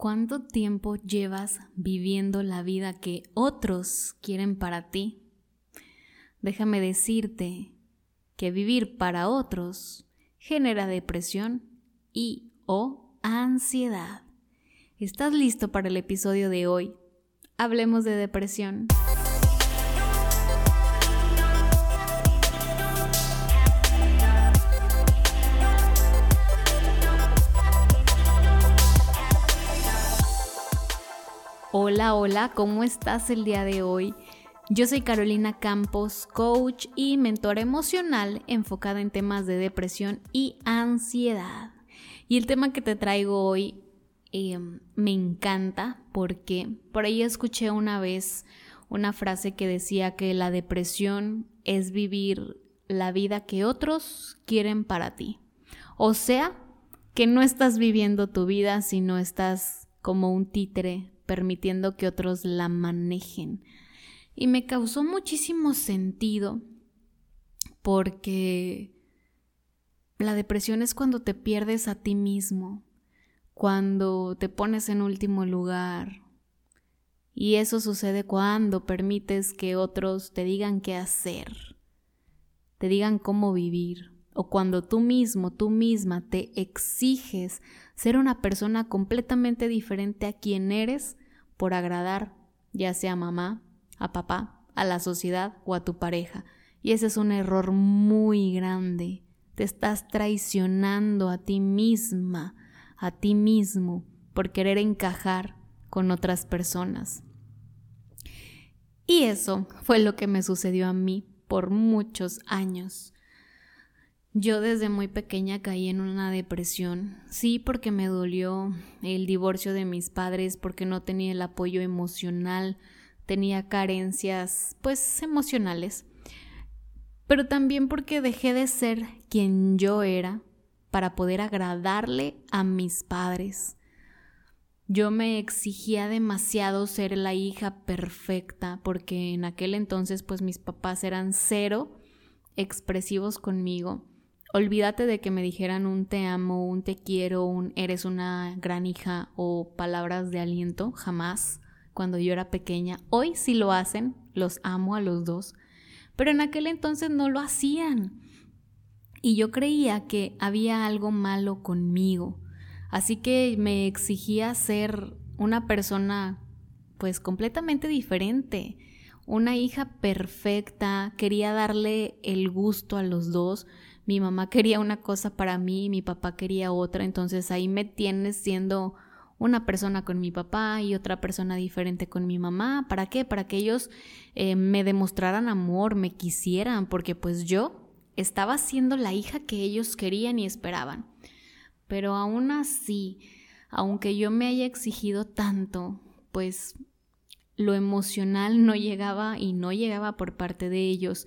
¿Cuánto tiempo llevas viviendo la vida que otros quieren para ti? Déjame decirte que vivir para otros genera depresión y o ansiedad. ¿Estás listo para el episodio de hoy? Hablemos de depresión. Hola, hola, ¿cómo estás el día de hoy? Yo soy Carolina Campos, coach y mentora emocional enfocada en temas de depresión y ansiedad. Y el tema que te traigo hoy em, me encanta porque por ahí escuché una vez una frase que decía que la depresión es vivir la vida que otros quieren para ti. O sea, que no estás viviendo tu vida, sino estás como un títere permitiendo que otros la manejen. Y me causó muchísimo sentido porque la depresión es cuando te pierdes a ti mismo, cuando te pones en último lugar. Y eso sucede cuando permites que otros te digan qué hacer, te digan cómo vivir, o cuando tú mismo, tú misma te exiges ser una persona completamente diferente a quien eres por agradar, ya sea a mamá, a papá, a la sociedad o a tu pareja. Y ese es un error muy grande. Te estás traicionando a ti misma, a ti mismo, por querer encajar con otras personas. Y eso fue lo que me sucedió a mí por muchos años. Yo desde muy pequeña caí en una depresión, sí porque me dolió el divorcio de mis padres, porque no tenía el apoyo emocional, tenía carencias pues emocionales, pero también porque dejé de ser quien yo era para poder agradarle a mis padres. Yo me exigía demasiado ser la hija perfecta, porque en aquel entonces pues mis papás eran cero expresivos conmigo Olvídate de que me dijeran un te amo, un te quiero, un eres una gran hija o palabras de aliento, jamás, cuando yo era pequeña. Hoy sí lo hacen, los amo a los dos, pero en aquel entonces no lo hacían. Y yo creía que había algo malo conmigo, así que me exigía ser una persona pues completamente diferente, una hija perfecta, quería darle el gusto a los dos, mi mamá quería una cosa para mí, mi papá quería otra, entonces ahí me tienes siendo una persona con mi papá y otra persona diferente con mi mamá. ¿Para qué? Para que ellos eh, me demostraran amor, me quisieran, porque pues yo estaba siendo la hija que ellos querían y esperaban. Pero aún así, aunque yo me haya exigido tanto, pues lo emocional no llegaba y no llegaba por parte de ellos.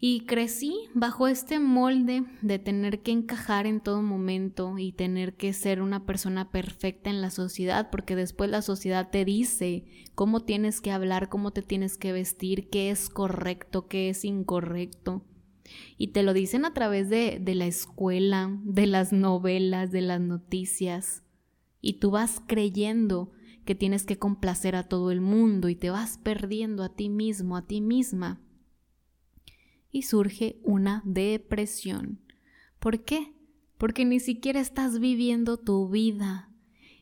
Y crecí bajo este molde de tener que encajar en todo momento y tener que ser una persona perfecta en la sociedad, porque después la sociedad te dice cómo tienes que hablar, cómo te tienes que vestir, qué es correcto, qué es incorrecto. Y te lo dicen a través de, de la escuela, de las novelas, de las noticias. Y tú vas creyendo que tienes que complacer a todo el mundo y te vas perdiendo a ti mismo, a ti misma y surge una depresión. ¿Por qué? Porque ni siquiera estás viviendo tu vida,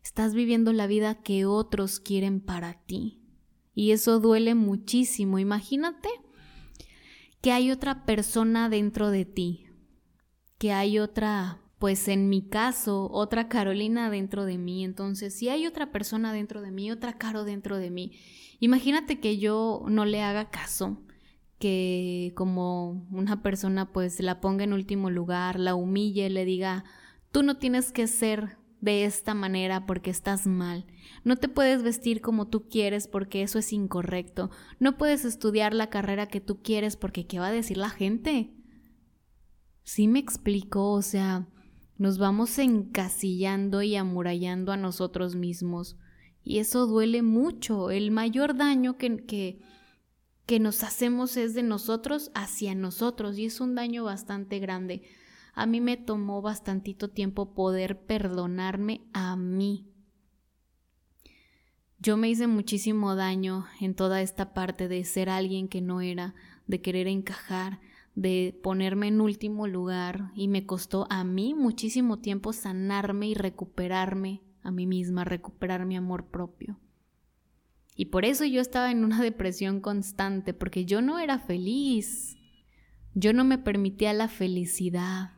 estás viviendo la vida que otros quieren para ti. Y eso duele muchísimo. Imagínate que hay otra persona dentro de ti, que hay otra, pues en mi caso, otra Carolina dentro de mí. Entonces, si hay otra persona dentro de mí, otra Caro dentro de mí, imagínate que yo no le haga caso, que como una persona pues la ponga en último lugar, la humille, le diga, tú no tienes que ser de esta manera porque estás mal. No te puedes vestir como tú quieres porque eso es incorrecto. No puedes estudiar la carrera que tú quieres porque ¿qué va a decir la gente? Sí me explico, o sea, nos vamos encasillando y amurallando a nosotros mismos. Y eso duele mucho. El mayor daño que, que, que nos hacemos es de nosotros hacia nosotros y es un daño bastante grande. A mí me tomó bastantito tiempo poder perdonarme a mí. Yo me hice muchísimo daño en toda esta parte de ser alguien que no era, de querer encajar, de ponerme en último lugar y me costó a mí muchísimo tiempo sanarme y recuperarme a mí misma, recuperar mi amor propio. Y por eso yo estaba en una depresión constante, porque yo no era feliz. Yo no me permitía la felicidad.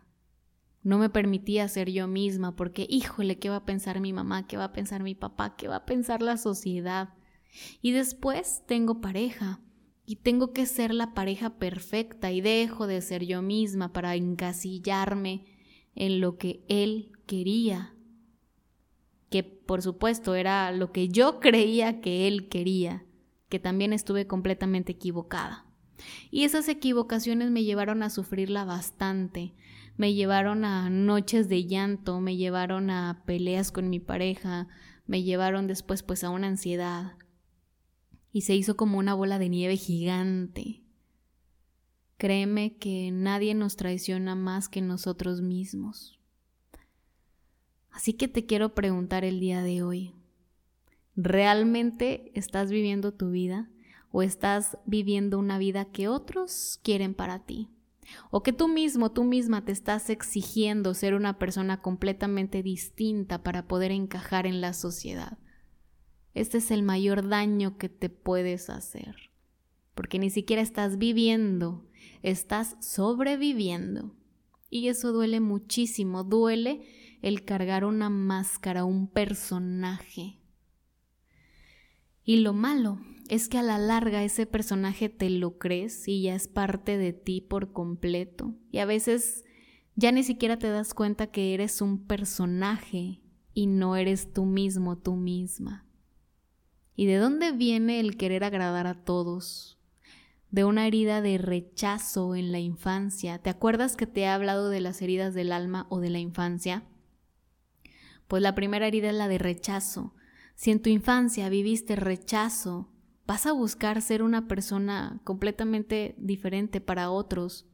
No me permitía ser yo misma porque, híjole, ¿qué va a pensar mi mamá? ¿Qué va a pensar mi papá? ¿Qué va a pensar la sociedad? Y después tengo pareja y tengo que ser la pareja perfecta y dejo de ser yo misma para encasillarme en lo que él quería, que por supuesto era lo que yo creía que él quería, que también estuve completamente equivocada. Y esas equivocaciones me llevaron a sufrirla bastante, me llevaron a noches de llanto, me llevaron a peleas con mi pareja, me llevaron después pues a una ansiedad. Y se hizo como una bola de nieve gigante. Créeme que nadie nos traiciona más que nosotros mismos. Así que te quiero preguntar el día de hoy, ¿realmente estás viviendo tu vida o estás viviendo una vida que otros quieren para ti? o que tú mismo, tú misma te estás exigiendo ser una persona completamente distinta para poder encajar en la sociedad. Este es el mayor daño que te puedes hacer, porque ni siquiera estás viviendo, estás sobreviviendo. Y eso duele muchísimo, duele el cargar una máscara, un personaje. Y lo malo es que a la larga ese personaje te lo crees y ya es parte de ti por completo. Y a veces ya ni siquiera te das cuenta que eres un personaje y no eres tú mismo, tú misma. ¿Y de dónde viene el querer agradar a todos? De una herida de rechazo en la infancia. ¿Te acuerdas que te he hablado de las heridas del alma o de la infancia? Pues la primera herida es la de rechazo. Si en tu infancia viviste rechazo, vas a buscar ser una persona completamente diferente para otros,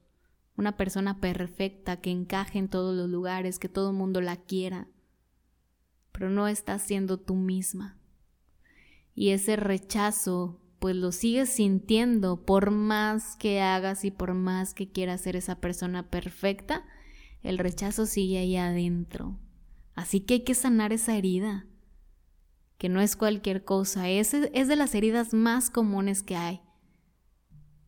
una persona perfecta que encaje en todos los lugares, que todo el mundo la quiera, pero no estás siendo tú misma. Y ese rechazo, pues lo sigues sintiendo por más que hagas y por más que quieras ser esa persona perfecta, el rechazo sigue ahí adentro. Así que hay que sanar esa herida que no es cualquier cosa, es, es de las heridas más comunes que hay.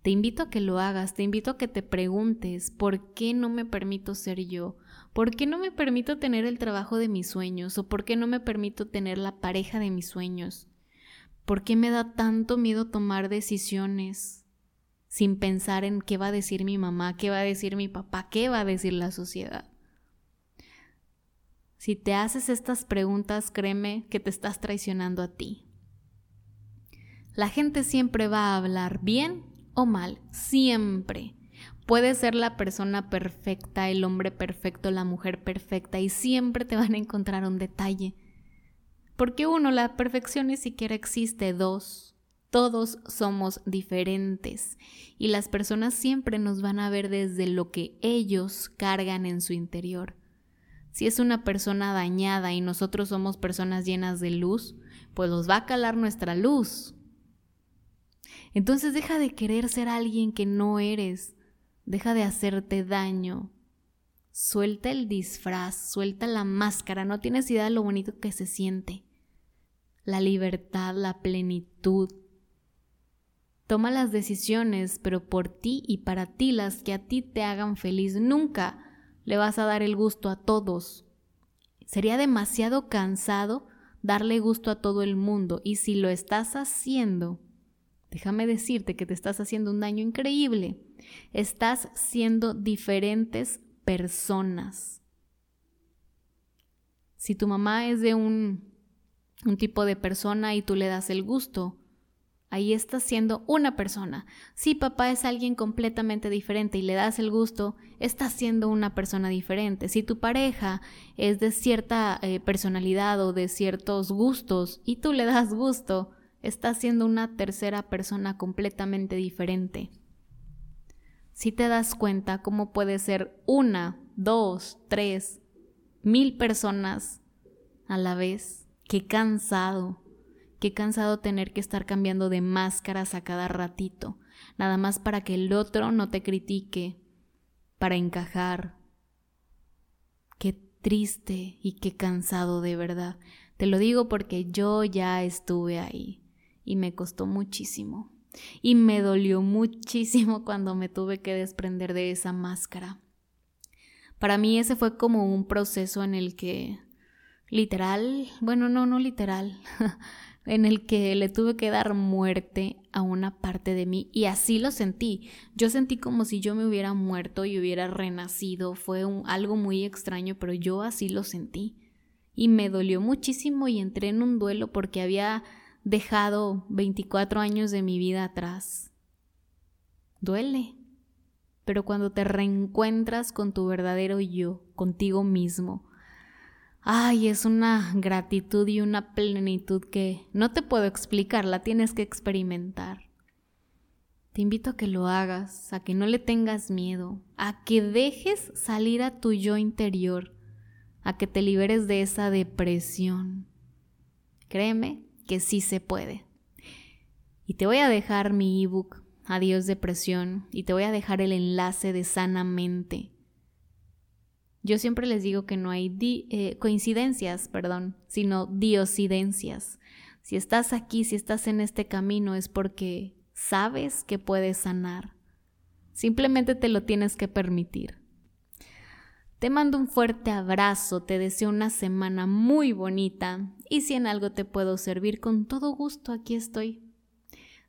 Te invito a que lo hagas, te invito a que te preguntes, ¿por qué no me permito ser yo? ¿Por qué no me permito tener el trabajo de mis sueños? ¿O por qué no me permito tener la pareja de mis sueños? ¿Por qué me da tanto miedo tomar decisiones sin pensar en qué va a decir mi mamá, qué va a decir mi papá, qué va a decir la sociedad? Si te haces estas preguntas, créeme que te estás traicionando a ti. La gente siempre va a hablar bien o mal, siempre. Puede ser la persona perfecta, el hombre perfecto, la mujer perfecta y siempre te van a encontrar un detalle. Porque uno, la perfección ni siquiera existe. Dos, todos somos diferentes y las personas siempre nos van a ver desde lo que ellos cargan en su interior. Si es una persona dañada y nosotros somos personas llenas de luz, pues nos va a calar nuestra luz. Entonces deja de querer ser alguien que no eres, deja de hacerte daño. Suelta el disfraz, suelta la máscara, no tienes idea de lo bonito que se siente. La libertad, la plenitud. Toma las decisiones, pero por ti y para ti las que a ti te hagan feliz. Nunca le vas a dar el gusto a todos. Sería demasiado cansado darle gusto a todo el mundo y si lo estás haciendo, déjame decirte que te estás haciendo un daño increíble. Estás siendo diferentes personas. Si tu mamá es de un, un tipo de persona y tú le das el gusto, Ahí estás siendo una persona. Si papá es alguien completamente diferente y le das el gusto, estás siendo una persona diferente. Si tu pareja es de cierta eh, personalidad o de ciertos gustos y tú le das gusto, estás siendo una tercera persona completamente diferente. Si te das cuenta cómo puede ser una, dos, tres, mil personas a la vez, qué cansado qué cansado tener que estar cambiando de máscaras a cada ratito, nada más para que el otro no te critique, para encajar. Qué triste y qué cansado de verdad. Te lo digo porque yo ya estuve ahí y me costó muchísimo. Y me dolió muchísimo cuando me tuve que desprender de esa máscara. Para mí ese fue como un proceso en el que literal, bueno, no, no literal, en el que le tuve que dar muerte a una parte de mí y así lo sentí. Yo sentí como si yo me hubiera muerto y hubiera renacido. Fue algo muy extraño, pero yo así lo sentí. Y me dolió muchísimo y entré en un duelo porque había dejado 24 años de mi vida atrás. Duele. Pero cuando te reencuentras con tu verdadero yo, contigo mismo, Ay, es una gratitud y una plenitud que no te puedo explicar, la tienes que experimentar. Te invito a que lo hagas, a que no le tengas miedo, a que dejes salir a tu yo interior, a que te liberes de esa depresión. Créeme que sí se puede. Y te voy a dejar mi ebook Adiós Depresión y te voy a dejar el enlace de Sanamente yo siempre les digo que no hay eh, coincidencias, perdón, sino diosidencias. Si estás aquí, si estás en este camino, es porque sabes que puedes sanar. Simplemente te lo tienes que permitir. Te mando un fuerte abrazo, te deseo una semana muy bonita y si en algo te puedo servir, con todo gusto aquí estoy.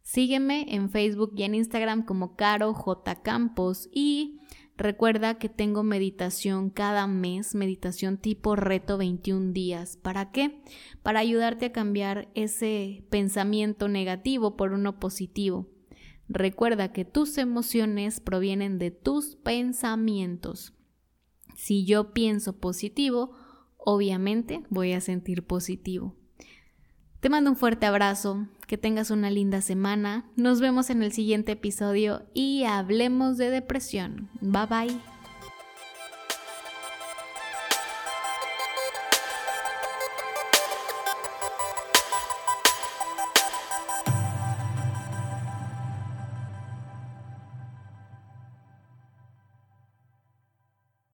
Sígueme en Facebook y en Instagram como Caro J. Campos y Recuerda que tengo meditación cada mes, meditación tipo reto 21 días. ¿Para qué? Para ayudarte a cambiar ese pensamiento negativo por uno positivo. Recuerda que tus emociones provienen de tus pensamientos. Si yo pienso positivo, obviamente voy a sentir positivo. Te mando un fuerte abrazo, que tengas una linda semana, nos vemos en el siguiente episodio y hablemos de depresión. Bye bye.